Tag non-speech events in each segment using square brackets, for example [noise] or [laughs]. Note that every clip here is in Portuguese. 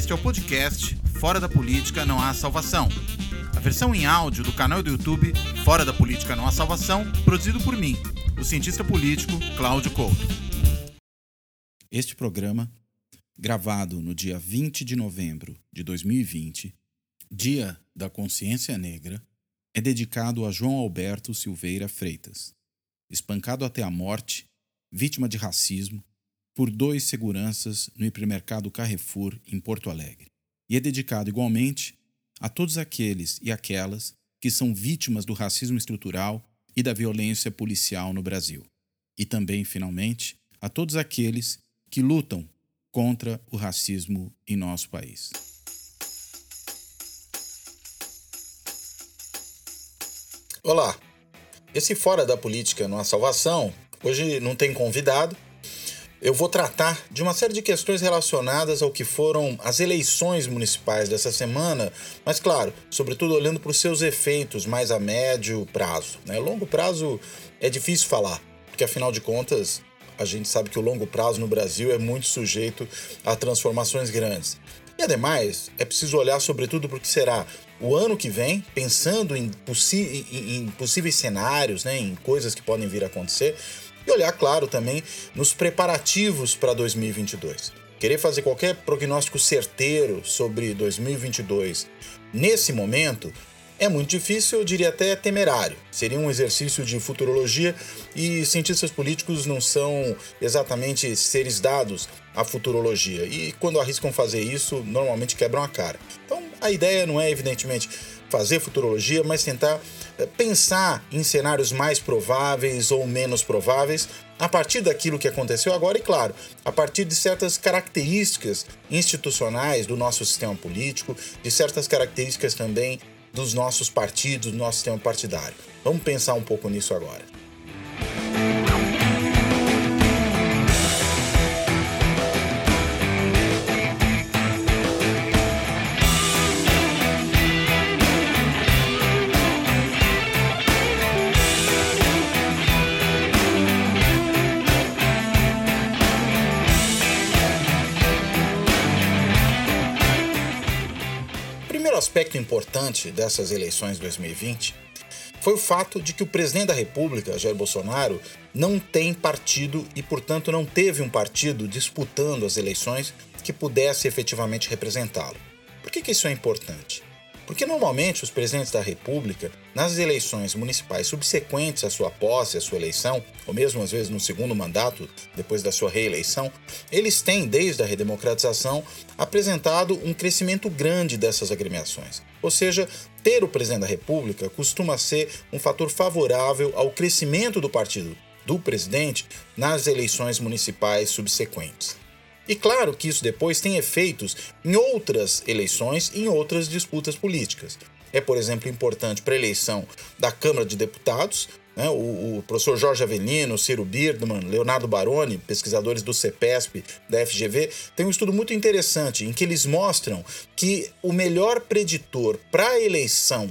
Este é o podcast Fora da Política Não Há Salvação. A versão em áudio do canal do YouTube Fora da Política Não Há Salvação, produzido por mim, o cientista político Cláudio Couto. Este programa, gravado no dia 20 de novembro de 2020, Dia da Consciência Negra, é dedicado a João Alberto Silveira Freitas, espancado até a morte, vítima de racismo, por dois seguranças no hipermercado Carrefour, em Porto Alegre. E é dedicado igualmente a todos aqueles e aquelas que são vítimas do racismo estrutural e da violência policial no Brasil. E também, finalmente, a todos aqueles que lutam contra o racismo em nosso país. Olá, esse Fora da Política não há salvação, hoje não tem convidado, eu vou tratar de uma série de questões relacionadas ao que foram as eleições municipais dessa semana, mas, claro, sobretudo olhando para os seus efeitos mais a médio prazo. Né? Longo prazo é difícil falar, porque afinal de contas a gente sabe que o longo prazo no Brasil é muito sujeito a transformações grandes. E ademais, é preciso olhar sobretudo para o que será o ano que vem, pensando em, em, em possíveis cenários, né, em coisas que podem vir a acontecer, e olhar, claro, também nos preparativos para 2022. Querer fazer qualquer prognóstico certeiro sobre 2022 nesse momento é muito difícil, eu diria até temerário. Seria um exercício de futurologia e cientistas políticos não são exatamente seres dados à futurologia. E quando arriscam fazer isso, normalmente quebram a cara. Então, a ideia não é, evidentemente, fazer futurologia, mas tentar eh, pensar em cenários mais prováveis ou menos prováveis a partir daquilo que aconteceu agora e, claro, a partir de certas características institucionais do nosso sistema político, de certas características também dos nossos partidos, do nosso sistema partidário. Vamos pensar um pouco nisso agora. Aspecto importante dessas eleições de 2020 foi o fato de que o presidente da República, Jair Bolsonaro, não tem partido e, portanto, não teve um partido disputando as eleições que pudesse efetivamente representá-lo. Por que, que isso é importante? Porque normalmente os presidentes da República, nas eleições municipais subsequentes à sua posse, à sua eleição, ou mesmo às vezes no segundo mandato, depois da sua reeleição, eles têm, desde a redemocratização, apresentado um crescimento grande dessas agremiações. Ou seja, ter o presidente da República costuma ser um fator favorável ao crescimento do partido do presidente nas eleições municipais subsequentes. E claro que isso depois tem efeitos em outras eleições em outras disputas políticas. É, por exemplo, importante para a eleição da Câmara de Deputados, né? o, o, professor Jorge Avelino, Ciro Birdman, Leonardo Baroni, pesquisadores do CEPESP, da FGV, tem um estudo muito interessante em que eles mostram que o melhor preditor para a eleição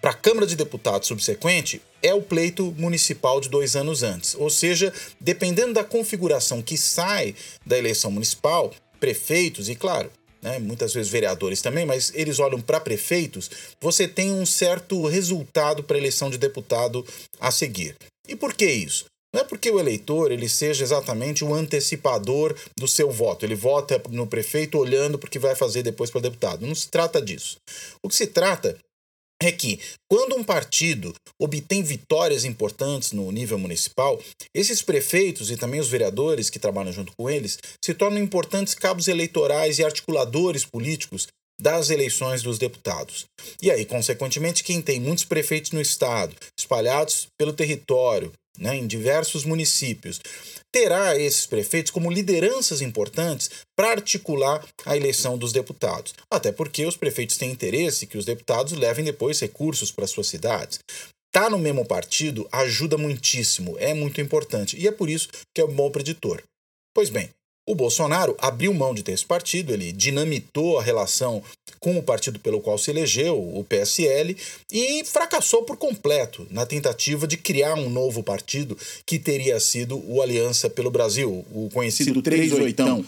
para a Câmara de Deputados subsequente é o pleito municipal de dois anos antes. Ou seja, dependendo da configuração que sai da eleição municipal, prefeitos e, claro, né, muitas vezes vereadores também, mas eles olham para prefeitos, você tem um certo resultado para a eleição de deputado a seguir. E por que isso? Não é porque o eleitor ele seja exatamente o antecipador do seu voto. Ele vota no prefeito olhando para o que vai fazer depois para deputado. Não se trata disso. O que se trata é que, quando um partido obtém vitórias importantes no nível municipal, esses prefeitos e também os vereadores que trabalham junto com eles se tornam importantes cabos eleitorais e articuladores políticos das eleições dos deputados. E aí, consequentemente, quem tem muitos prefeitos no estado, espalhados pelo território, né, em diversos municípios, terá esses prefeitos como lideranças importantes para articular a eleição dos deputados. Até porque os prefeitos têm interesse que os deputados levem depois recursos para suas cidades. Tá no mesmo partido ajuda muitíssimo, é muito importante e é por isso que é um bom preditor. Pois bem, O Bolsonaro abriu mão de ter esse partido, ele dinamitou a relação com o partido pelo qual se elegeu, o PSL, e fracassou por completo na tentativa de criar um novo partido que teria sido o Aliança pelo Brasil, o conhecido 38.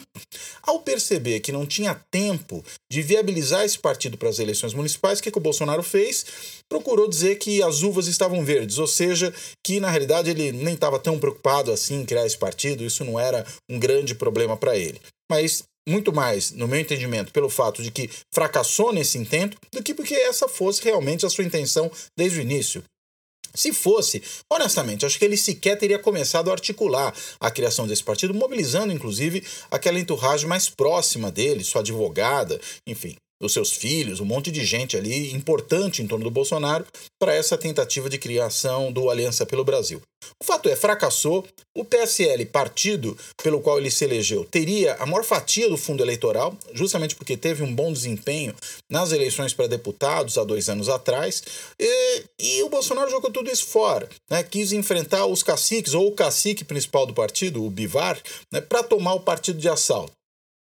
Ao perceber que não tinha tempo de viabilizar esse partido para as eleições municipais, o que, que o Bolsonaro fez? Procurou dizer que as uvas estavam verdes, ou seja, que na realidade ele nem estava tão preocupado assim em criar esse partido, isso não era um grande problema para ele. Mas muito mais, no meu entendimento, pelo fato de que fracassou nesse intento, do que porque essa fosse realmente a sua intenção desde o início. Se fosse, honestamente, acho que ele sequer teria começado a articular a criação desse partido, mobilizando inclusive aquela enturragem mais próxima dele, sua advogada, enfim dos seus filhos, um monte de gente ali importante em torno do Bolsonaro para essa tentativa de criação do Aliança pelo Brasil. O fato é, fracassou. O PSL, partido pelo qual ele se elegeu, teria a maior fatia do fundo eleitoral, justamente porque teve um bom desempenho nas eleições para deputados há dois anos atrás. E, e o Bolsonaro jogou tudo isso fora. Né? Quis enfrentar os caciques, ou o cacique principal do partido, o Bivar, né? para tomar o partido de assalto.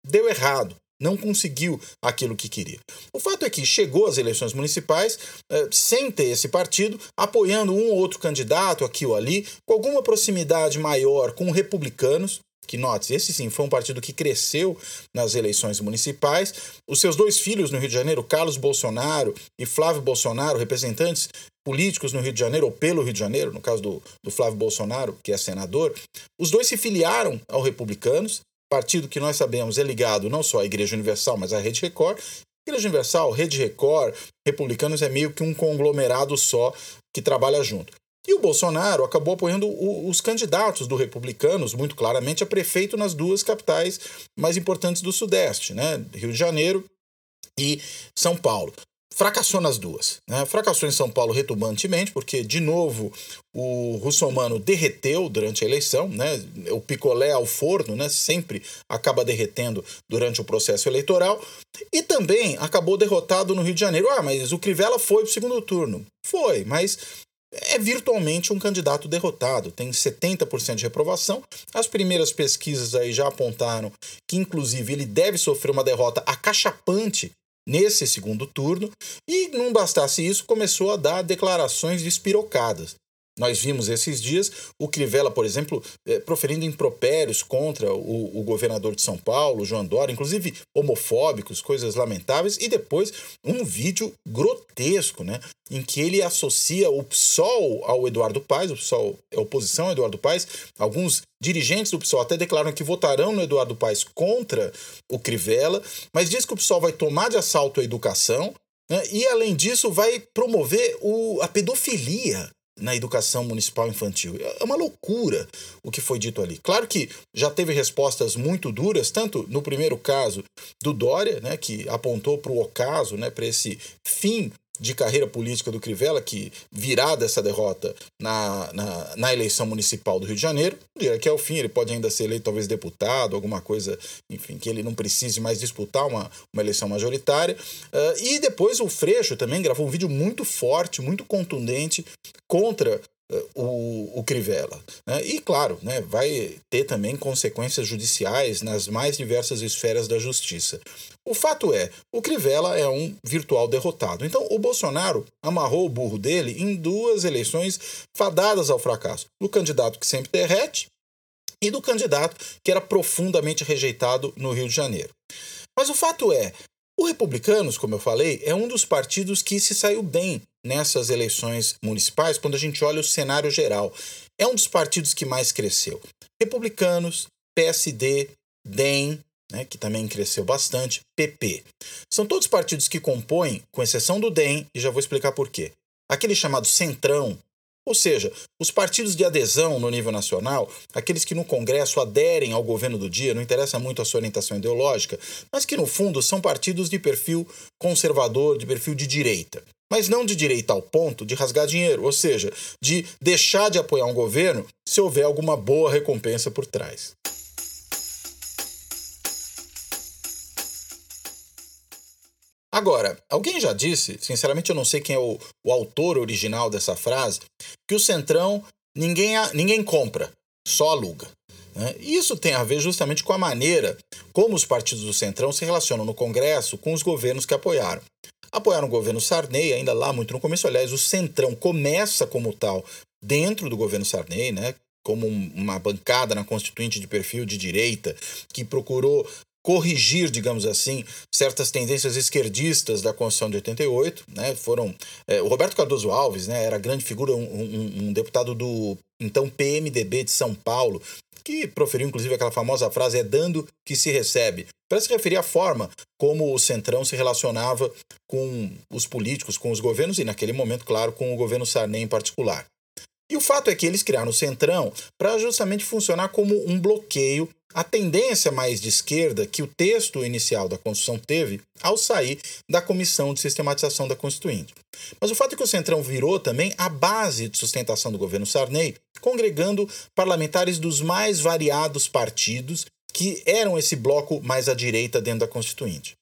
Deu errado não conseguiu aquilo que queria. O fato é que chegou às eleições municipais eh, sem ter esse partido, apoiando um ou outro candidato aqui ou ali, com alguma proximidade maior com republicanos. Que note, esse sim foi um partido que cresceu nas eleições municipais. Os seus dois filhos no Rio de Janeiro, Carlos Bolsonaro e Flávio Bolsonaro, representantes políticos no Rio de Janeiro, ou pelo Rio de Janeiro, no caso do, do Flávio Bolsonaro, que é senador, os dois se filiaram ao Republicanos partido que nós sabemos é ligado não só à Igreja Universal, mas à Rede Record. Igreja Universal, Rede Record, Republicanos é meio que um conglomerado só que trabalha junto. E o Bolsonaro acabou apoiando os candidatos do Republicanos, muito claramente, a prefeito nas duas capitais mais importantes do Sudeste, né? Rio de Janeiro e São Paulo fracassou nas duas. Né? Fracassou em São Paulo retumbantemente, porque, de novo, o russomano derreteu durante a eleição, né? o picolé ao forno né? sempre acaba derretendo durante o processo eleitoral, e também acabou derrotado no Rio de Janeiro. Ah, mas o Crivella foi para o segundo turno. Foi, mas é virtualmente um candidato derrotado, tem 70% de reprovação. As primeiras pesquisas aí já apontaram que, inclusive, ele deve sofrer uma derrota acachapante nesse segundo turno, e não bastasse isso, começou a dar declarações despirocadas. Nós vimos esses dias o Crivella, por exemplo, eh, proferindo impropérios contra o, o, governador de São Paulo, João Dória, inclusive homofóbicos, coisas lamentáveis, e depois um vídeo grotesco, né, em que ele associa o PSOL ao Eduardo Paes, o PSOL é oposição ao Eduardo Paes, alguns dirigentes do PSOL até declaram que votarão no Eduardo Paes contra o Crivella, mas diz que o PSOL vai tomar de assalto a educação, né, e além disso vai promover o, a pedofilia na educação municipal infantil. É uma loucura o que foi dito ali. Claro que já teve respostas muito duras, tanto no primeiro caso do Dória, né, que apontou para o ocaso, né, para esse fim de carreira política do Crivella, que virá dessa derrota na, na, na, eleição municipal do Rio de Janeiro, que é o fim, ele pode ainda ser eleito talvez deputado, alguma coisa, enfim, que ele não precise mais disputar uma, uma eleição majoritária. Uh, e depois o Freixo também gravou um vídeo muito forte, muito contundente contra o, o Crivella. Né? E, claro, né, vai ter também consequências judiciais nas mais diversas esferas da justiça. O fato é, o Crivella é um virtual derrotado. Então, o Bolsonaro amarrou o burro dele em duas eleições fadadas ao fracasso: do candidato que sempre derrete e do candidato que era profundamente rejeitado no Rio de Janeiro. Mas o fato é, o Republicanos, como eu falei, é um dos partidos que se saiu bem nessas eleições municipais quando a gente olha o cenário geral. É um dos partidos que mais cresceu. Republicanos, PSD, DEM, né, que também cresceu bastante, PP. São todos partidos que compõem, com exceção do DEM, e já vou explicar por quê. Aquele chamado Centrão, ou seja, os partidos de adesão no nível nacional, aqueles que no Congresso aderem ao governo do dia, não interessa muito a sua orientação ideológica, mas que no fundo são partidos de perfil conservador, de perfil de direita. Mas não de direita ao ponto de rasgar dinheiro, ou seja, de deixar de apoiar um governo se houver alguma boa recompensa por trás. Agora, alguém já disse, sinceramente eu não sei quem é o, o autor original dessa frase, que o Centrão ninguém, ninguém compra, só aluga. Né? Isso tem a ver justamente com a maneira como os partidos do Centrão se relacionam no Congresso com os governos que apoiaram. Apoiaram o governo Sarney, ainda lá muito no começo. Aliás, o Centrão começa como tal dentro do governo Sarney, né? como uma bancada na Constituinte de perfil de direita que procurou corrigir, digamos assim, certas tendências esquerdistas da Constituição de 88, né? Foram é, o Roberto Cardoso Alves, né? Era grande figura, um, um, um, deputado do então PMDB de São Paulo, que proferiu inclusive aquela famosa frase é dando que se recebe, para se referir à forma como o Centrão se relacionava com os políticos, com os governos e naquele momento, claro, com o governo Sarney em particular. E o fato é que eles criaram o Centrão para justamente funcionar como um bloqueio à tendência mais de esquerda que o texto inicial da Constituição teve ao sair da Comissão de Sistematização da Constituinte. Mas o fato é que o Centrão virou também a base de sustentação do governo Sarney, congregando parlamentares dos mais variados partidos que eram esse bloco mais à direita dentro da Constituinte.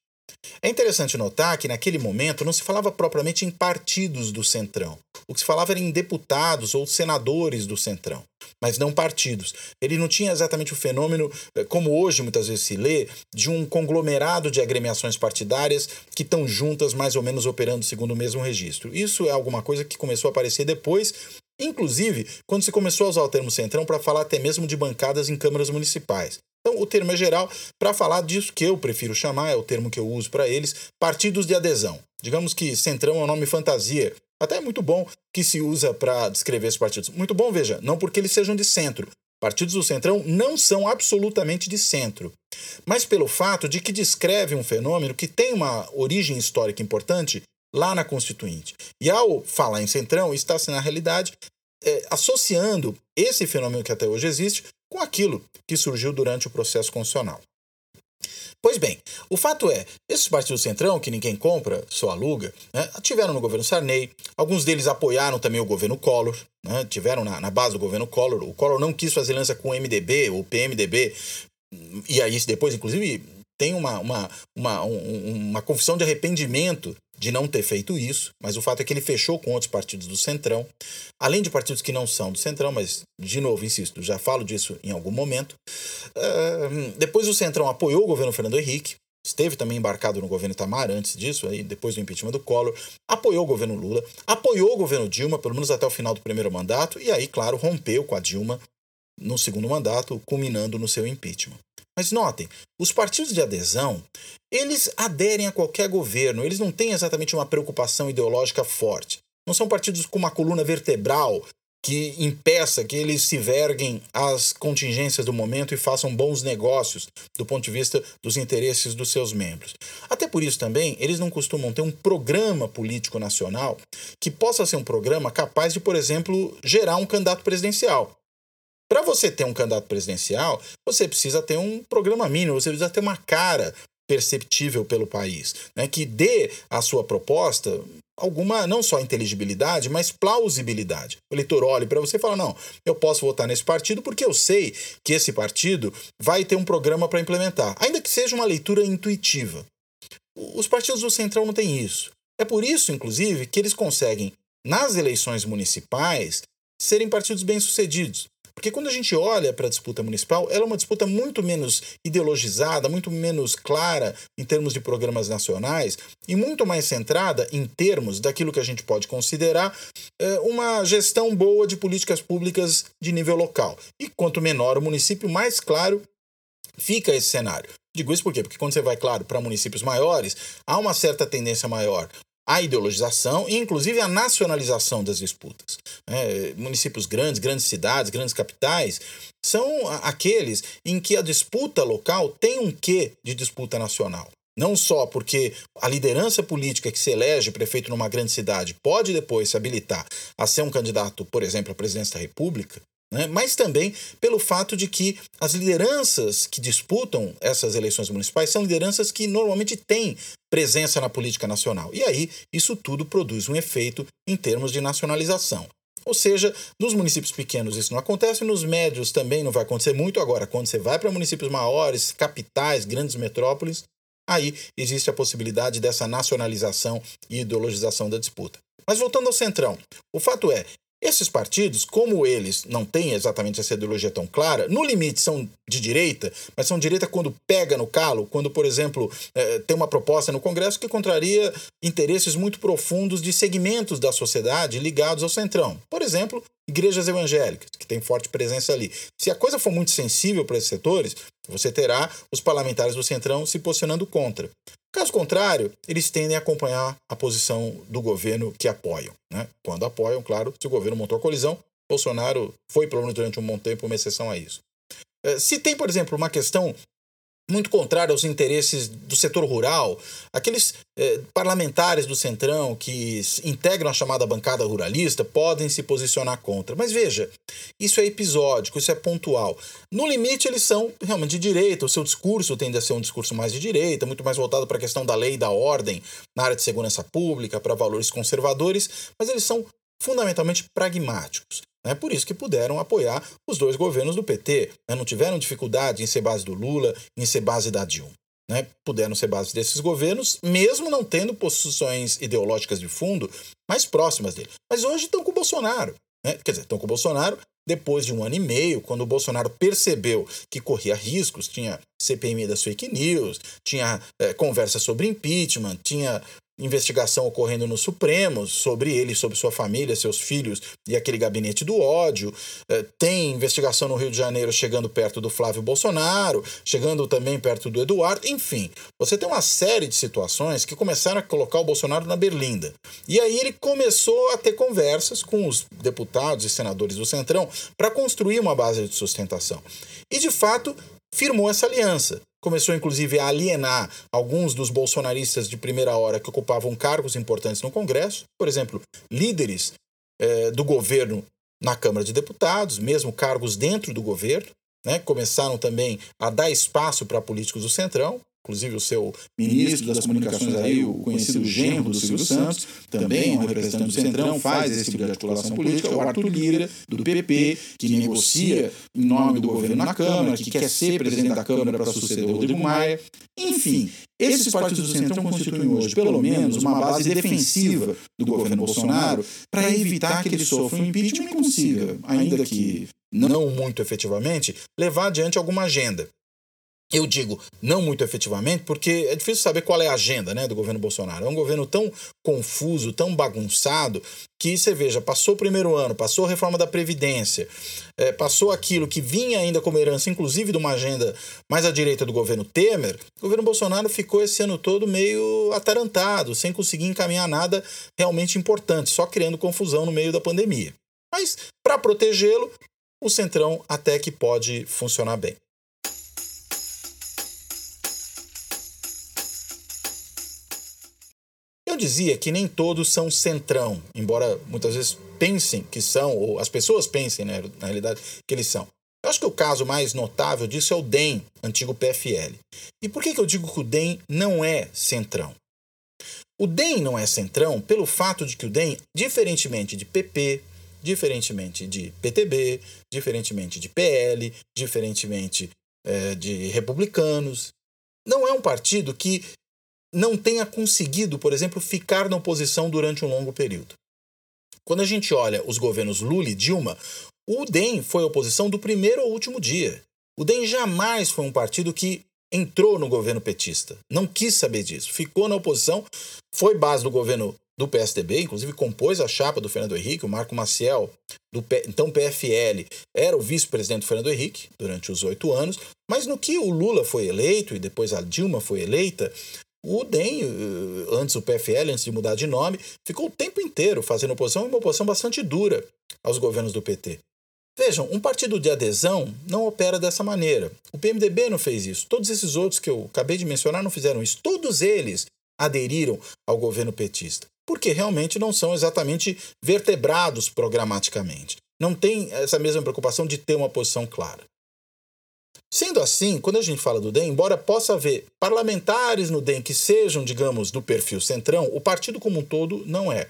É interessante notar que naquele momento não se falava propriamente em partidos do Centrão. O que se falava era em deputados ou senadores do Centrão, mas não partidos. Ele não tinha exatamente o fenômeno, eh, como hoje muitas vezes se lê, de um conglomerado de agremiações partidárias que estão juntas, mais ou menos operando segundo o mesmo registro. Isso é alguma coisa que começou a aparecer depois Inclusive, quando se começou a usar o termo centrão para falar até mesmo de bancadas em câmaras municipais. Então, o termo é geral para falar disso que eu prefiro chamar, é o termo que eu uso para eles, partidos de adesão. Digamos que centrão é um nome fantasia, até é muito bom que se usa para descrever esses partidos. Muito bom, veja, não porque eles sejam de centro. Partidos do centrão não são absolutamente de centro, mas pelo fato de que descreve um fenômeno que tem uma origem histórica importante lá na Constituinte. E ao falar em centrão, está-se, na realidade, é, associando esse fenômeno que até hoje existe com aquilo que surgiu durante o processo constitucional. Pois bem, o fato é, esses partidos centrão, que ninguém compra, só aluga, né, tiveram no governo Sarney, alguns deles apoiaram também o governo Collor, né, tiveram na, na, base do governo Collor. O Collor não quis fazer aliança com o MDB, o PMDB, e aí depois, inclusive, tem uma, uma, uma, uma confissão de arrependimento de não ter feito isso, mas o fato é que ele fechou com outros partidos do Centrão, além de partidos que não são do Centrão, mas, de novo, insisto, já falo disso em algum momento. Uh, depois o Centrão apoiou o governo Fernando Henrique, esteve também embarcado no governo Itamar antes disso, aí depois do impeachment do Collor, apoiou o governo Lula, apoiou o governo Dilma, pelo menos até o final do primeiro mandato, e aí, claro, rompeu com a Dilma no segundo mandato, culminando no seu impeachment. Mas notem, os partidos de adesão, eles aderem a qualquer governo, eles não têm exatamente uma preocupação ideológica forte. Não são partidos com uma coluna vertebral que impeça que eles se verguem às contingências do momento e façam bons negócios do ponto de vista dos interesses dos seus membros. Até por isso também, eles não costumam ter um programa político nacional que possa ser um programa capaz de, por exemplo, gerar um candidato presidencial. Para você ter um candidato presidencial, você precisa ter um programa mínimo, você precisa ter uma cara perceptível pelo país, né, que dê à sua proposta alguma, não só inteligibilidade, mas plausibilidade. O eleitor olhe para você e fala: não, eu posso votar nesse partido porque eu sei que esse partido vai ter um programa para implementar, ainda que seja uma leitura intuitiva. Os partidos do Centrão não têm isso. É por isso, inclusive, que eles conseguem, nas eleições municipais, serem partidos bem-sucedidos. Porque quando a gente olha para a disputa municipal, ela é uma disputa muito menos ideologizada, muito menos clara em termos de programas nacionais e muito mais centrada em termos daquilo que a gente pode considerar é, uma gestão boa de políticas públicas de nível local. E quanto menor o município, mais claro fica esse cenário. Digo isso por quê? Porque quando você vai, claro, para municípios maiores, há uma certa tendência maior a ideologização e, inclusive, a nacionalização das disputas. É, municípios grandes, grandes cidades, grandes capitais, são aqueles em que a disputa local tem um quê de disputa nacional. Não só porque a liderança política que se elege prefeito numa grande cidade pode depois se habilitar a ser um candidato, por exemplo, à presidência da República, né? mas também pelo fato de que as lideranças que disputam essas eleições municipais são lideranças que normalmente têm presença na política nacional. E aí, isso tudo produz um efeito em termos de nacionalização. Ou seja, nos municípios pequenos isso não acontece, nos médios também não vai acontecer muito. Agora, quando você vai para municípios maiores, capitais, grandes metrópoles, aí existe a possibilidade dessa nacionalização e ideologização da disputa. Mas voltando ao centrão, o fato é, Esses partidos, como eles não têm exatamente essa ideologia tão clara, no limite são de direita, mas são direita quando pega no calo, quando, por exemplo, é, tem uma proposta no Congresso que contraria interesses muito profundos de segmentos da sociedade ligados ao centrão. Por exemplo, igrejas evangélicas, que têm forte presença ali. Se a coisa for muito sensível para esses setores, você terá os parlamentares do centrão se posicionando contra. Caso contrário, eles tendem a acompanhar a posição do governo que apoiam. Né? Quando apoiam, claro, se o governo montou a colisão, Bolsonaro foi, pelo menos durante um bom tempo, uma exceção a isso. Eh, se tem, por exemplo, uma questão muito contrário aos interesses do setor rural, aqueles eh, parlamentares do Centrão que integram a chamada bancada ruralista podem se posicionar contra. Mas veja, isso é episódico, isso é pontual. No limite, eles são realmente de direita, o seu discurso tende a ser um discurso mais de direita, muito mais voltado para a questão da lei e da ordem na área de segurança pública, para valores conservadores, mas eles são fundamentalmente pragmáticos. É por isso que puderam apoiar os dois governos do PT. Né? Não tiveram dificuldade em ser base do Lula, em ser base da Dilma. Né? Puderam ser base desses governos, mesmo não tendo posições ideológicas de fundo mais próximas dele. Mas hoje estão com o Bolsonaro. Né? Quer dizer, estão com o Bolsonaro depois de um ano e meio, quando o Bolsonaro percebeu que corria riscos, tinha CPMI das fake news, tinha é, conversa sobre impeachment, tinha investigação ocorrendo no Supremo sobre ele, sobre sua família, seus filhos e aquele gabinete do ódio. É, tem investigação no Rio de Janeiro chegando perto do Flávio Bolsonaro, chegando também perto do Eduardo. Enfim, você tem uma série de situações que começaram a colocar o Bolsonaro na berlinda. E aí ele começou a ter conversas com os deputados e senadores do Centrão para construir uma base de sustentação. E de fato, firmou essa aliança. Começou, inclusive, a alienar alguns dos bolsonaristas de primeira hora que ocupavam cargos importantes no Congresso, por exemplo, líderes eh, do governo na Câmara de Deputados, mesmo cargos dentro do governo. Né? Começaram também a dar espaço para políticos do Centrão inclusive o seu ministro das comunicações aí, o conhecido genro do Silvio Santos, também um representante do Centrão, faz esse tipo de articulação política, o Arthur Lira, do PP, que negocia em nome do governo na Câmara, que quer ser presidente da Câmara para suceder o Rodrigo Maia. Enfim, esses partidos do Centrão constituem hoje, pelo menos, uma base defensiva do governo Bolsonaro para evitar que ele sofra um impeachment e consiga, ainda que não muito efetivamente, levar adiante alguma agenda. Eu digo não muito efetivamente, porque é difícil saber qual é a agenda né, do governo Bolsonaro. É um governo tão confuso, tão bagunçado, que você veja, passou o primeiro ano, passou a reforma da Previdência, é, passou aquilo que vinha ainda como herança, inclusive de uma agenda mais à direita do governo Temer, o governo Bolsonaro ficou esse ano todo meio atarantado, sem conseguir encaminhar nada realmente importante, só criando confusão no meio da pandemia. Mas, para protegê-lo, o Centrão até que pode funcionar bem. Dizia que nem todos são centrão, embora muitas vezes pensem que são, ou as pessoas pensem, né, na realidade, que eles são. Eu acho que o caso mais notável disso é o DEM, antigo PFL. E por que, que eu digo que o DEM não é centrão? O DEM não é centrão pelo fato de que o DEM, diferentemente de PP, diferentemente de PTB, diferentemente de PL, diferentemente é, de republicanos, não é um partido que não tenha conseguido, por exemplo, ficar na oposição durante um longo período. Quando a gente olha os governos Lula e Dilma, o DEM foi a oposição do primeiro ao último dia. O DEM jamais foi um partido que entrou no governo petista. Não quis saber disso. Ficou na oposição, foi base do governo do PSDB, inclusive compôs a chapa do Fernando Henrique, o Marco Maciel, do P... então PFL, era o vice-presidente do Fernando Henrique durante os oito anos, mas no que o Lula foi eleito e depois a Dilma foi eleita, o DEM, eh, antes o PFL, antes de mudar de nome, ficou o tempo inteiro fazendo oposição e uma oposição bastante dura aos governos do PT. Vejam, um partido de adesão não opera dessa maneira. O PMDB não fez isso. Todos esses outros que eu acabei de mencionar não fizeram isso. Todos eles aderiram ao governo petista, porque realmente não são exatamente vertebrados programaticamente. Não tem essa mesma preocupação de ter uma posição clara. Sendo assim, quando a gente fala do DEM, embora possa haver parlamentares no DEM que sejam, digamos, do perfil centrão, o partido como um todo não é.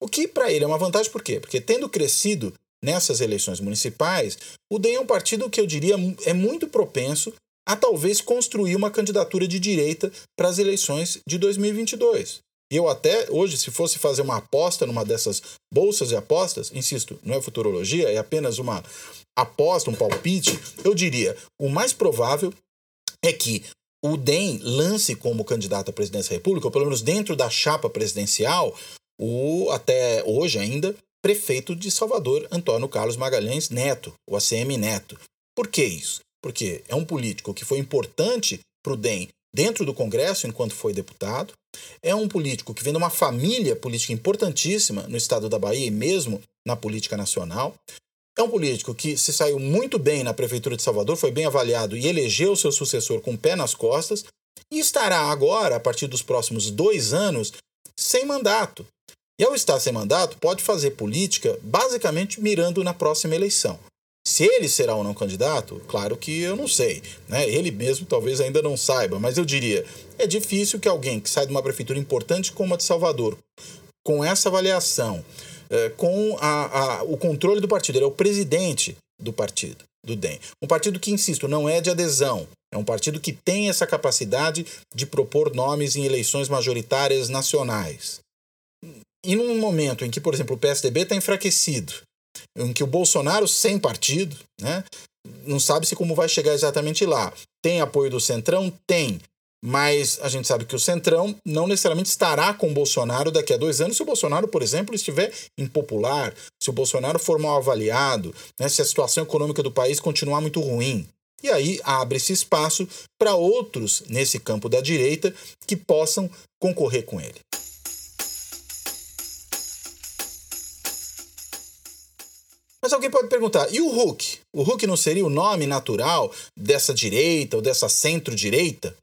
O que para ele é uma vantagem, por quê? Porque tendo crescido nessas eleições municipais, o DEM é um partido que eu diria é muito propenso a talvez construir uma candidatura de direita para as eleições de 2022. Eu até hoje, se fosse fazer uma aposta numa dessas bolsas de apostas, insisto, não é futurologia, é apenas uma aposta, um palpite, eu diria: o mais provável é que o DEM lance como candidato à presidência da República, ou pelo menos dentro da chapa presidencial, o até hoje ainda prefeito de Salvador, Antônio Carlos Magalhães Neto, o ACM Neto. Por que isso? Porque é um político que foi importante para o DEM dentro do Congresso enquanto foi deputado, é um político que vem de uma família política importantíssima no estado da Bahia e mesmo na política nacional. É um político que se saiu muito bem na Prefeitura de Salvador, foi bem avaliado e elegeu seu sucessor com o pé nas costas, e estará agora, a partir dos próximos dois anos, sem mandato. E ao estar sem mandato, pode fazer política basicamente mirando na próxima eleição. Se ele será ou não candidato, claro que eu não sei. Né? Ele mesmo talvez ainda não saiba, mas eu diria: é difícil que alguém que sai de uma prefeitura importante como a de Salvador, com essa avaliação, é, com a, a, o controle do partido, ele é o presidente do partido, do DEM. Um partido que, insisto, não é de adesão, é um partido que tem essa capacidade de propor nomes em eleições majoritárias nacionais. E num momento em que, por exemplo, o PSDB está enfraquecido, em que o Bolsonaro, sem partido, né, não sabe-se como vai chegar exatamente lá. Tem apoio do Centrão? Tem. Mas a gente sabe que o Centrão não necessariamente estará com o Bolsonaro daqui a dois anos se o Bolsonaro, por exemplo, estiver impopular, se o Bolsonaro for mal avaliado, né, se a situação econômica do país continuar muito ruim. E aí abre-se espaço para outros nesse campo da direita que possam concorrer com ele. Mas alguém pode perguntar: e o Hulk? O Hulk não seria o nome natural dessa direita ou dessa centro-direita?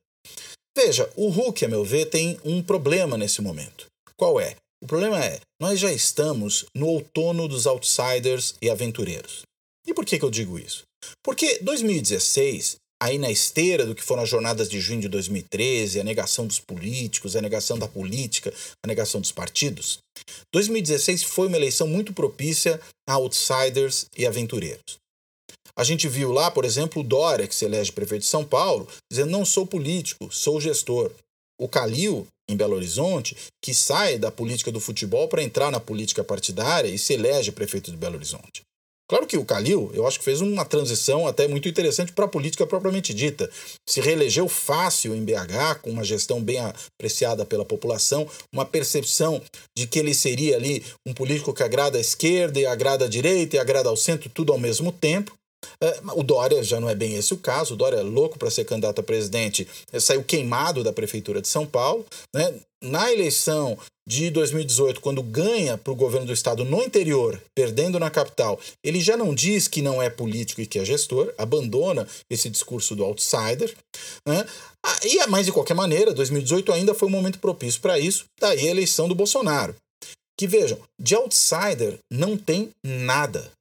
Veja, o Hulk, a meu ver, tem um problema nesse momento. Qual é? O problema é, nós já estamos no outono dos outsiders e aventureiros. E por que, que eu digo isso? Porque 2016 aí na esteira do que foram as jornadas de junho de 2013, a negação dos políticos, a negação da política, a negação dos partidos, 2016 foi uma eleição muito propícia a outsiders e aventureiros. A gente viu lá, por exemplo, o Dória, que se elege prefeito de São Paulo, dizendo: não sou político, sou gestor. O Calil, em Belo Horizonte, que sai da política do futebol para entrar na política partidária e se elege prefeito de Belo Horizonte. Claro que o Calil, eu acho que fez uma transição até muito interessante para a política propriamente dita. Se reelegeu fácil em BH, com uma gestão bem apreciada pela população, uma percepção de que ele seria ali um político que agrada à esquerda e agrada à direita e agrada ao centro, tudo ao mesmo tempo. É, o Dória já não é bem esse o caso. O Dória é louco para ser candidato a presidente, saiu queimado da prefeitura de São Paulo. Né? Na eleição de 2018, quando ganha para o governo do estado no interior, perdendo na capital, ele já não diz que não é político e que é gestor, abandona esse discurso do outsider. Né? Ah, e, mas, de qualquer maneira, 2018 ainda foi um momento propício para isso, daí a eleição do Bolsonaro. Que vejam, de outsider não tem nada.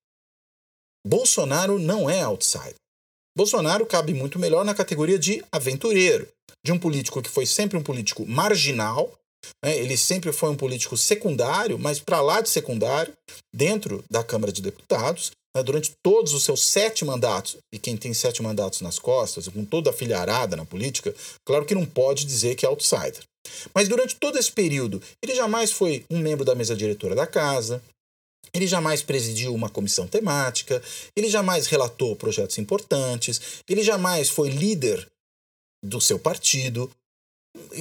Bolsonaro não é outsider. Bolsonaro cabe muito melhor na categoria de aventureiro, de um político que foi sempre um político marginal? Ele sempre foi um político secundário, mas para lá de secundário, dentro da Câmara de Deputados, né? durante todos os seus sete mandatos, e quem tem sete mandatos nas costas, com toda a filharada na política, claro que não pode dizer que é outsider. Mas durante todo esse período, ele jamais foi um membro da mesa diretora da casa, ele jamais presidiu uma comissão temática, ele jamais relatou projetos importantes, ele jamais foi líder do seu partido,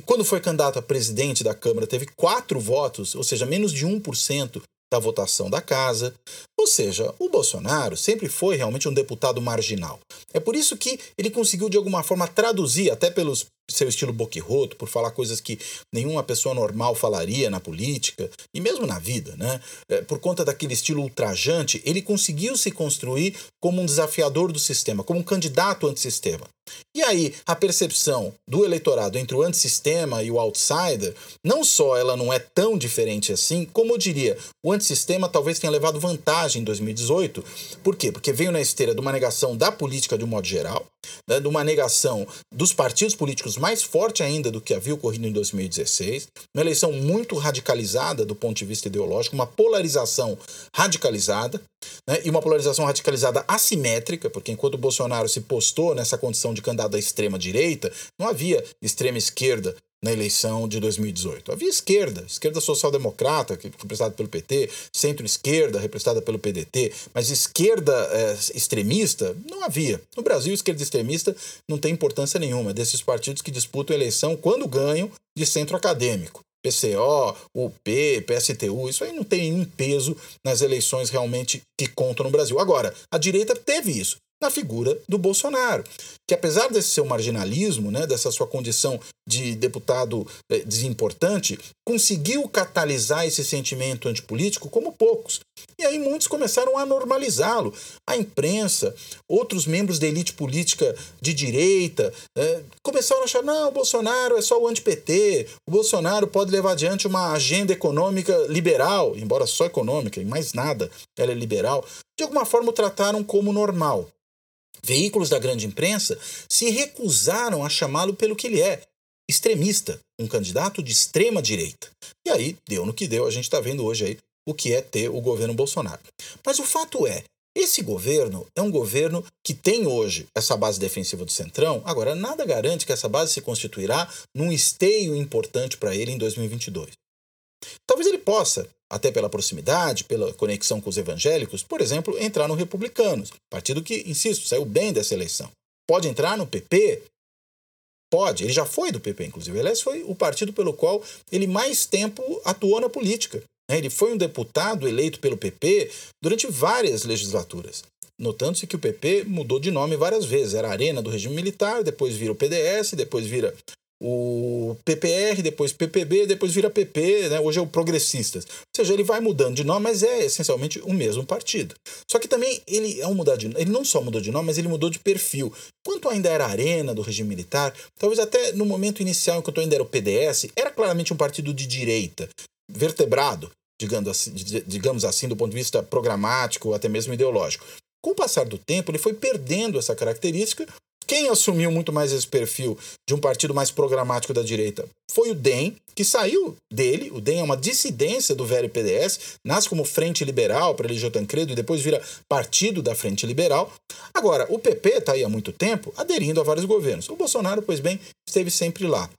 quando foi candidato a presidente da Câmara, teve quatro votos, ou seja, menos de 1% da votação da casa. Ou seja, o Bolsonaro sempre foi realmente um deputado marginal. É por isso que ele conseguiu, de alguma forma, traduzir, até pelos seu estilo boquirroto, por falar coisas que nenhuma pessoa normal falaria na política e mesmo na vida, né? É, por conta daquele estilo ultrajante, ele conseguiu se construir como um desafiador do sistema, como um candidato antissistema. E aí, a percepção do eleitorado entre o antissistema e o outsider, não só ela não é tão diferente assim, como eu diria, o antissistema talvez tenha levado vantagem em 2018. Por quê? Porque veio na esteira de uma negação da política de um modo geral, né, de uma negação dos partidos políticos mais forte ainda do que havia ocorrido em 2016, uma eleição muito radicalizada do ponto de vista ideológico, uma polarização radicalizada, né, e uma polarização radicalizada assimétrica, porque enquanto o Bolsonaro se postou nessa condição de candidato à extrema-direita, não havia extrema-esquerda na eleição de 2018. Havia esquerda, esquerda social-democrata, representada pelo PT, centro-esquerda, representada pelo PDT, mas esquerda é, extremista não havia. No Brasil, esquerda extremista não tem importância nenhuma, é desses partidos que disputam a eleição quando ganham de centro acadêmico. PCO, UP, PSTU, isso aí não tem nenhum peso nas eleições realmente que contam no Brasil. Agora, a direita teve isso na figura do Bolsonaro, que apesar desse seu marginalismo, né, dessa sua condição de deputado eh, desimportante, conseguiu catalisar esse sentimento antipolítico como poucos. E aí muitos começaram a normalizá-lo. A imprensa, outros membros da elite política de direita, eh, começaram a achar: não, o Bolsonaro é só o anti-PT, o Bolsonaro pode levar adiante uma agenda econômica liberal, embora só econômica e mais nada, ela é liberal. De alguma forma o trataram como normal. Veículos da grande imprensa se recusaram a chamá-lo pelo que ele é, extremista, um candidato de extrema direita. E aí deu no que deu, a gente está vendo hoje aí o que é ter o governo Bolsonaro. Mas o fato é, esse governo é um governo que tem hoje essa base defensiva do Centrão. Agora, nada garante que essa base se constituirá num esteio importante para ele em 2022. Talvez ele possa, até pela proximidade, pela conexão com os evangélicos, por exemplo, entrar no Republicanos, partido que, insisto, saiu bem dessa eleição. Pode entrar no PP? Pode, ele já foi do PP, inclusive. Aliás, foi o partido pelo qual ele mais tempo atuou na política. Né? Ele foi um deputado eleito pelo PP durante várias legislaturas. Notando-se que o PP mudou de nome várias vezes. Era Arena do regime militar, depois vira o PDS, depois vira o PPR, depois PPB, depois vira PP, né? hoje é o Progressistas. Ou seja, ele vai mudando de nome, mas é essencialmente o mesmo partido. Só que também ele é um mudar de ele não só mudou de nome, mas ele mudou de perfil. Quanto ainda era arena do regime militar, talvez até no momento inicial, enquanto ainda era o PDS, era claramente um partido de direita, vertebrado, digamos assim, digamos assim do ponto de vista programático, até mesmo ideológico. Com o passar do tempo, ele foi perdendo essa característica quem assumiu muito mais esse perfil de um partido mais programático da direita foi o DEM, que saiu dele. O DEM é uma dissidência do velho PDS, nasce como Frente Liberal para eleger o Tancredo e depois vira partido da Frente Liberal. Agora, o PP está aí há muito tempo aderindo a vários governos. O Bolsonaro, pois bem, esteve sempre lá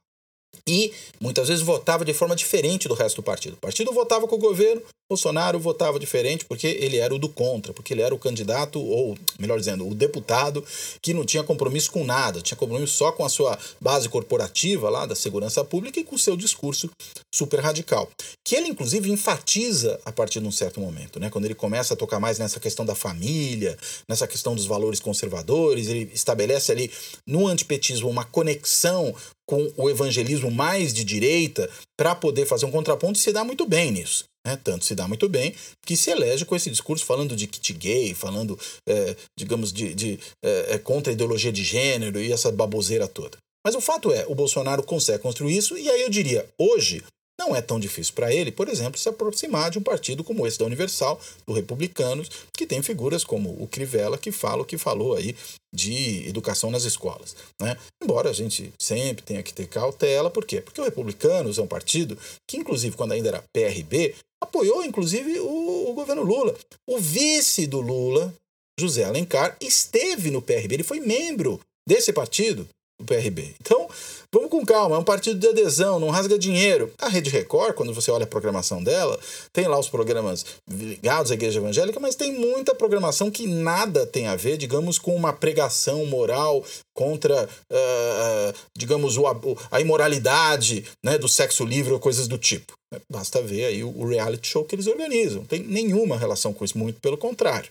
e muitas vezes votava de forma diferente do resto do partido. O partido votava com o governo, Bolsonaro votava diferente porque ele era o do contra, porque ele era o candidato, ou melhor dizendo, o deputado que não tinha compromisso com nada, tinha compromisso só com a sua base corporativa lá da segurança pública e com o seu discurso super radical. Que ele, inclusive, enfatiza a partir de um certo momento, né? Quando ele começa a tocar mais nessa questão da família, nessa questão dos valores conservadores, ele estabelece ali no antipetismo uma conexão com o evangelismo mais de direita para poder fazer um contraponto se dá muito bem nisso. Né? Tanto se dá muito bem que se elege com esse discurso falando de kit gay, falando, é, digamos, de, de é, contra a ideologia de gênero e essa baboseira toda. Mas o fato é, o Bolsonaro consegue construir isso, e aí eu diria, hoje, não é tão difícil para ele, por exemplo, se aproximar de um partido como esse da Universal, do Republicanos, que tem figuras como o Crivella, que fala o que falou aí de educação nas escolas. Né? Embora a gente sempre tenha que ter cautela, por quê? Porque o Republicanos é um partido que, inclusive, quando ainda era PRB, apoiou, inclusive, o, o governo Lula. O vice do Lula, José Alencar, esteve no PRB, ele foi membro desse partido o PRB. Então, vamos com calma, é um partido de adesão, não rasga dinheiro. A Rede Record, quando você olha a programação dela, tem lá os programas ligados à igreja evangélica, mas tem muita programação que nada tem a ver, digamos, com uma pregação moral contra, uh, digamos, o, a imoralidade né, do sexo livre ou coisas do tipo. Basta ver aí o reality show que eles organizam. Não tem nenhuma relação com isso, muito pelo contrário.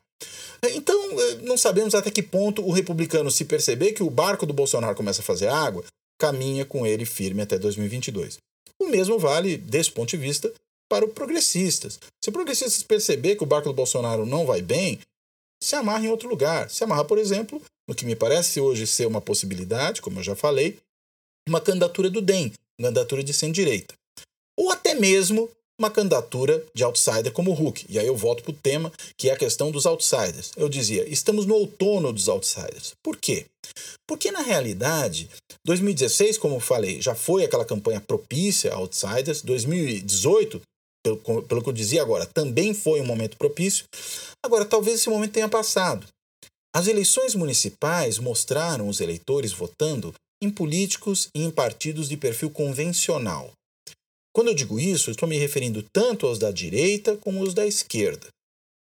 Então, eh, não sabemos até que ponto o republicano, se perceber que o barco do Bolsonaro começa a fazer água, caminha com ele firme até 2022. O mesmo vale, desse ponto de vista, para os progressistas. Se os progressistas perceber que o barco do Bolsonaro não vai bem, se amarra em outro lugar. Se amarra, por exemplo, no que me parece hoje ser uma possibilidade, como eu já falei, uma candidatura do DEM, candidatura de centro-direita. Ou até mesmo uma candidatura de outsider como o Hulk. E aí eu volto para o tema, que é a questão dos outsiders. Eu dizia, estamos no outono dos outsiders. Por quê? Porque, na realidade, 2016, como eu falei, já foi aquela campanha propícia a outsiders. 2018, pelo, pelo que eu dizia agora, também foi um momento propício. Agora, talvez esse momento tenha passado. As eleições municipais mostraram os eleitores votando em políticos e em partidos de perfil convencional. Quando eu digo isso, estou me referindo tanto aos da direita como aos da esquerda.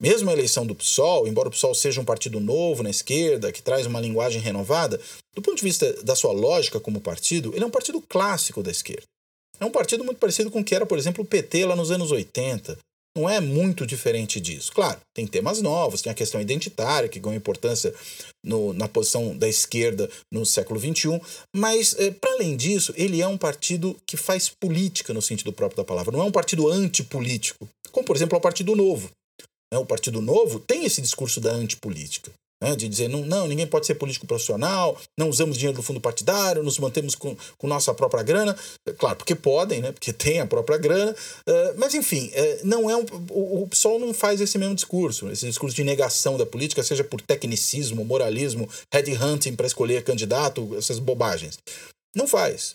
Mesmo a eleição do PSOL, embora o PSOL seja um partido novo na esquerda, que traz uma linguagem renovada, do ponto de vista da sua lógica como partido, ele é um partido clássico da esquerda. É um partido muito parecido com o que era, por exemplo, o PT lá nos anos 80. Não é muito diferente disso. Claro, tem temas novos, tem a questão identitária, que ganhou importância no, na posição da esquerda no século XXI, mas, é, para além disso, ele é um partido que faz política no sentido próprio da palavra. Não é um partido antipolítico, como, por exemplo, é o Partido Novo. Né? O Partido Novo tem esse discurso da antipolítica. Né, de dizer, não, não, ninguém pode ser político profissional, não usamos dinheiro do fundo partidário, nos mantemos com, com nossa própria grana. Claro, porque podem, né, porque [laughs] tem a própria grana. Uh, mas, enfim, uh, não é um, o, o PSOL não faz esse mesmo discurso, esse discurso de negação da política, seja por tecnicismo, moralismo, headhunting para escolher candidato, essas bobagens. Não faz.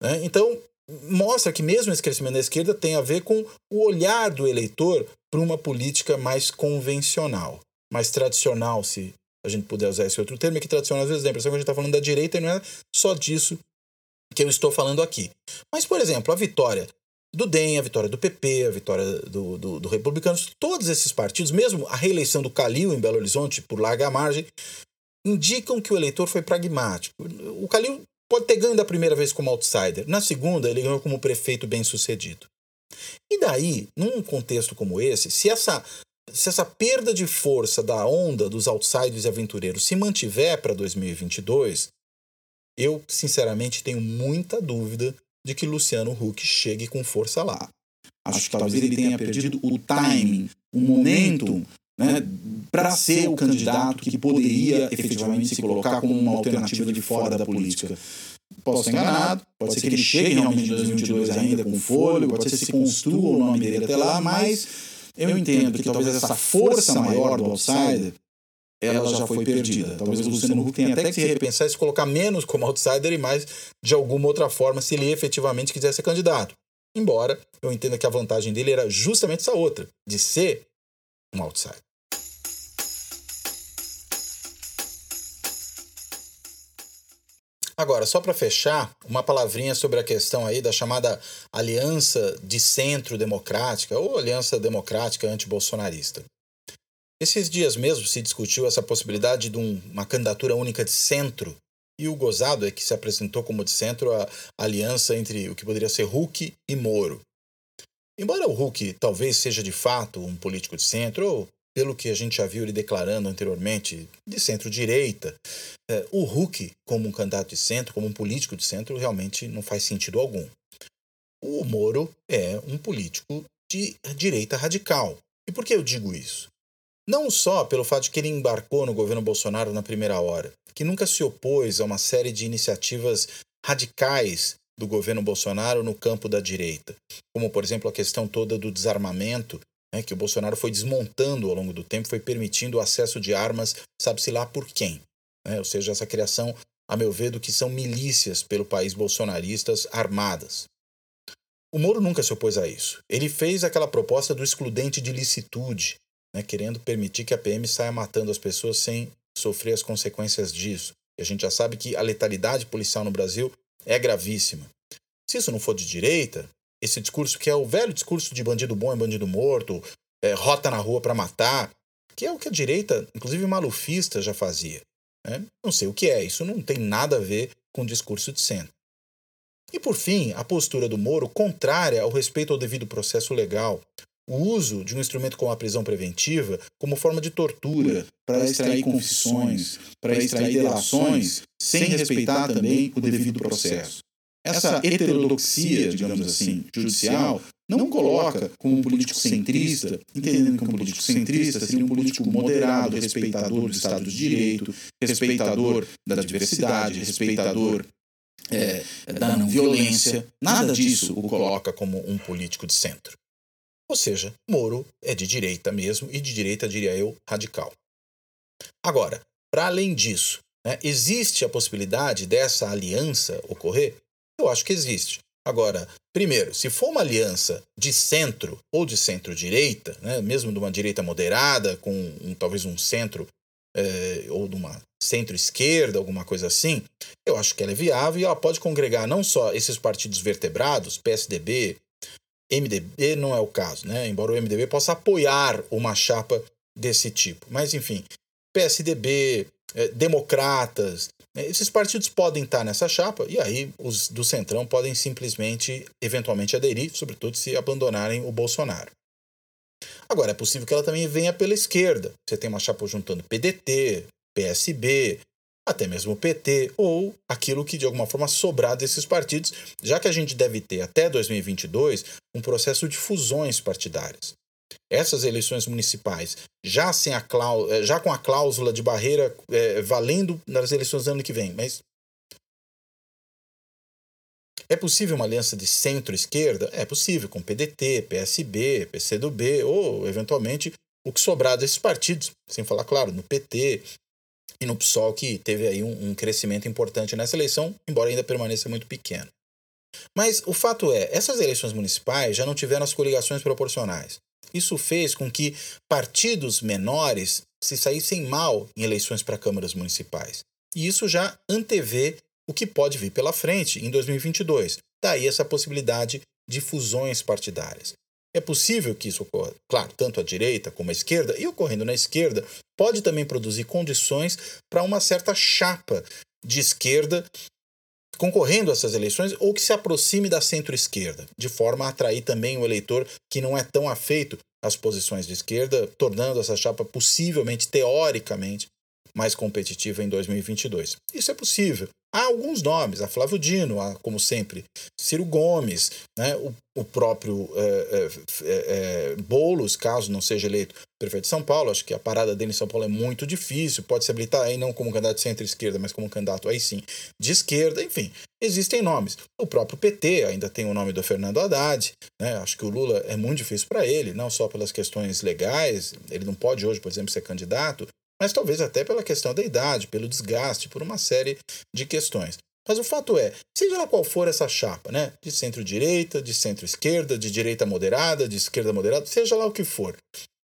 Né? Então, mostra que mesmo esse crescimento da esquerda tem a ver com o olhar do eleitor para uma política mais convencional, mais tradicional, se a gente puder usar esse outro termo, é que tradicional às vezes dá a impressão que a gente está falando da direita e não é só disso que eu estou falando aqui. Mas, por exemplo, a vitória do DEM, a vitória do PP, a vitória do, do, do Republicanos, todos esses partidos, mesmo a reeleição do Calil em Belo Horizonte por larga margem, indicam que o eleitor foi pragmático. O Calil pode ter ganho da primeira vez como outsider, na segunda ele ganhou como prefeito bem sucedido. E daí, num contexto como esse, se essa, se essa perda de força da onda dos outsiders e aventureiros se mantiver para 2022, eu, sinceramente, tenho muita dúvida de que Luciano Huck chegue com força lá. Acho que talvez ele tenha perdido o timing, o momento né, para ser o candidato que poderia efetivamente se colocar como uma alternativa de fora da política. Posso estar enganado, pode ser que ele chegue realmente em 2022 ainda com fôlego, pode ser que se construa o nome dele até lá, mas eu entendo que talvez essa força maior do outsider ela já foi perdida. Talvez o Luciano Huck tenha até que se repensar e se colocar menos como outsider e mais de alguma outra forma se ele efetivamente quiser ser candidato. Embora eu entenda que a vantagem dele era justamente essa outra, de ser um outsider. Agora, só para fechar, uma palavrinha sobre a questão aí da chamada Aliança de Centro Democrática ou Aliança Democrática Antibolsonarista. Esses dias mesmo se discutiu essa possibilidade de um, uma candidatura única de centro, e o gozado é que se apresentou como de centro a aliança entre o que poderia ser Huck e Moro. Embora o Huck talvez seja de fato um político de centro, ou pelo que a gente já viu ele declarando anteriormente, de centro-direita. É, o Huck, como um candidato de centro, como um político de centro, realmente não faz sentido algum. O Moro é um político de direita radical. E por que eu digo isso? Não só pelo fato de que ele embarcou no governo Bolsonaro na primeira hora, que nunca se opôs a uma série de iniciativas radicais do governo Bolsonaro no campo da direita, como por exemplo a questão toda do desarmamento né, que o Bolsonaro foi desmontando ao longo do tempo, foi permitindo o acesso de armas, sabe-se lá por quem. Né? Ou seja, essa criação, a meu ver, do que são milícias pelo país bolsonaristas armadas. O Moro nunca se opôs a isso. Ele fez aquela proposta do excludente de licitude, né, querendo permitir que a PM saia matando as pessoas sem sofrer as consequências disso. E a gente já sabe que a letalidade policial no Brasil é gravíssima. Se isso não for de direita, esse discurso que é o velho discurso de bandido bom é bandido morto, é, rota na rua para matar, que é o que a direita, inclusive malufista, já fazia. Né? Não sei o que é, isso não tem nada a ver com o discurso de centro. E por fim, a postura do Moro contrária ao respeito ao devido processo legal, o uso de um instrumento como a prisão preventiva como forma de tortura para extrair confissões, para extrair delações, sem respeitar também o devido processo. Essa heterodoxia, digamos assim, judicial, não coloca como um político centrista, entendendo que um político centrista seria um político moderado, respeitador do Estado de Direito, respeitador da diversidade, respeitador é, da não violência. Nada disso o coloca como um político de centro. Ou seja, Moro é de direita mesmo, e de direita, diria eu, radical. Agora, para além disso, né, existe a possibilidade dessa aliança ocorrer? Eu acho que existe. Agora, primeiro, se for uma aliança de centro ou de centro-direita, né, mesmo de uma direita moderada, com um, talvez um centro é, ou de uma centro-esquerda, alguma coisa assim, eu acho que ela é viável e ela pode congregar não só esses partidos vertebrados, PSDB, MDB não é o caso, né? Embora o MDB possa apoiar uma chapa desse tipo. Mas, enfim, PSDB, é, democratas? Esses partidos podem estar nessa chapa e aí os do Centrão podem simplesmente, eventualmente, aderir, sobretudo se abandonarem o Bolsonaro. Agora, é possível que ela também venha pela esquerda. Você tem uma chapa juntando PDT, PSB, até mesmo o PT, ou aquilo que de alguma forma sobrar desses partidos, já que a gente deve ter até 2022 um processo de fusões partidárias. Essas eleições municipais, já, sem a cláusula, eh, já com a cláusula de barreira é, valendo nas eleições do ano que vem, mas é possível uma aliança de centro-esquerda? É possível, com PDT, PSB, PCdoB ou, eventualmente, o que sobrar desses partidos, sem falar, claro, no PT e no PSOL, que teve aí um, um crescimento importante nessa eleição, embora ainda permaneça muito pequeno. Mas o fato é, essas eleições municipais já não tiveram as coligações proporcionais. Isso fez com que partidos menores se saíssem mal em eleições para câmaras municipais. E isso já antevê o que pode vir pela frente em 2022. Daí essa possibilidade de fusões partidárias. É possível que isso ocorra, claro, tanto à direita como à esquerda, e ocorrendo na esquerda, pode também produzir condições para uma certa chapa de esquerda concorrendo a essas eleições ou que se aproxime da centro-esquerda, de forma a atrair também o eleitor que não é tão afeito às posições de esquerda, tornando essa chapa possivelmente, teoricamente, mais competitiva em 2022. Isso é possível. Há alguns nomes, a Flávio Dino, há, como sempre, Ciro Gomes, né, o, o próprio é, é, é, Boulos, caso não seja eleito prefeito de São Paulo, acho que a parada dele em São Paulo é muito difícil, pode se habilitar aí não como candidato de centro-esquerda, mas como candidato aí sim de esquerda, enfim, existem nomes. O próprio PT ainda tem o nome do Fernando Haddad, né, acho que o Lula é muito difícil para ele, não só pelas questões legais, ele não pode hoje, por exemplo, ser candidato, mas talvez até pela questão da idade, pelo desgaste, por uma série de questões. Mas o fato é, seja lá qual for essa chapa, né, de centro-direita, de centro-esquerda, de direita moderada, de esquerda moderada, seja lá o que for,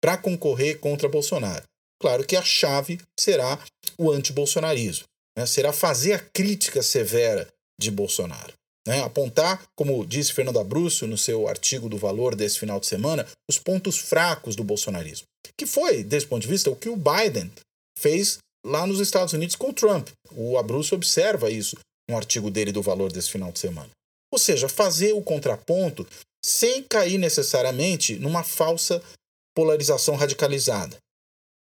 para concorrer contra Bolsonaro. Claro que a chave será o antibolsonarismo, né, será fazer a crítica severa de Bolsonaro. Né, apontar, como disse Fernando Abruzzo no seu artigo do Valor desse final de semana, os pontos fracos do bolsonarismo. Que foi, desse ponto de vista, o que o Biden fez lá nos Estados Unidos com o Trump. O Abruzzo observa isso no artigo dele do Valor desse final de semana. Ou seja, fazer o contraponto sem cair necessariamente numa falsa polarização radicalizada.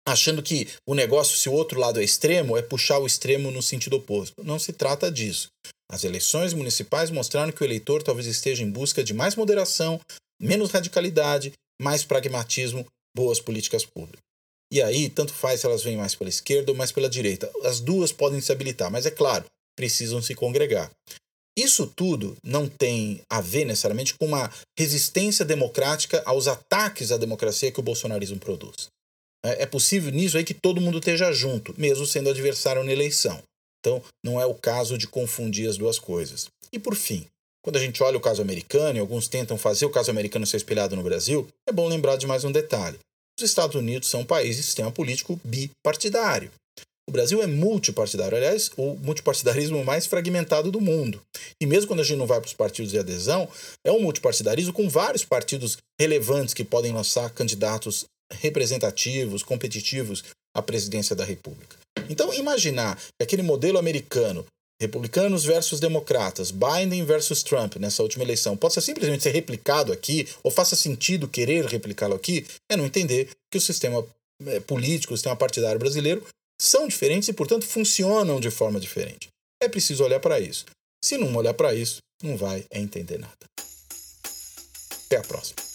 Achando que o negócio, se o outro lado é extremo, é puxar o extremo no sentido oposto. Não se trata disso. As eleições municipais mostraram que o eleitor talvez esteja em busca de mais moderação, menos radicalidade, mais pragmatismo, boas políticas públicas. E aí, tanto faz se elas vêm mais pela esquerda ou mais pela direita. As duas podem se habilitar, mas é claro, precisam se congregar. Isso tudo não tem a ver necessariamente com uma resistência democrática aos ataques à democracia que o bolsonarismo produz. É, é possível nisso aí que todo mundo esteja junto, mesmo sendo adversário na eleição. Então, não é o caso de confundir as duas coisas. E por fim, quando a gente olha o caso americano e alguns tentam fazer o caso americano ser espelhado no Brasil, é bom lembrar de mais um detalhe. Os Estados Unidos são um país de sistema político bipartidário. O Brasil é multipartidário, aliás, o multipartidarismo mais fragmentado do mundo. E mesmo quando a gente não vai para os partidos de adesão, é um multipartidarismo com vários partidos relevantes que podem lançar candidatos representativos, competitivos à presidência da República. Então, imaginar que aquele modelo americano, republicanos versus democratas, Biden versus Trump nessa última eleição, possa simplesmente ser replicado aqui, ou faça sentido querer replicá-lo aqui, é não entender que o sistema eh, político, o sistema partidário brasileiro são diferentes e, portanto, funcionam de forma diferente. É preciso olhar para isso. Se não olhar para isso, não vai entender nada. Até a próxima.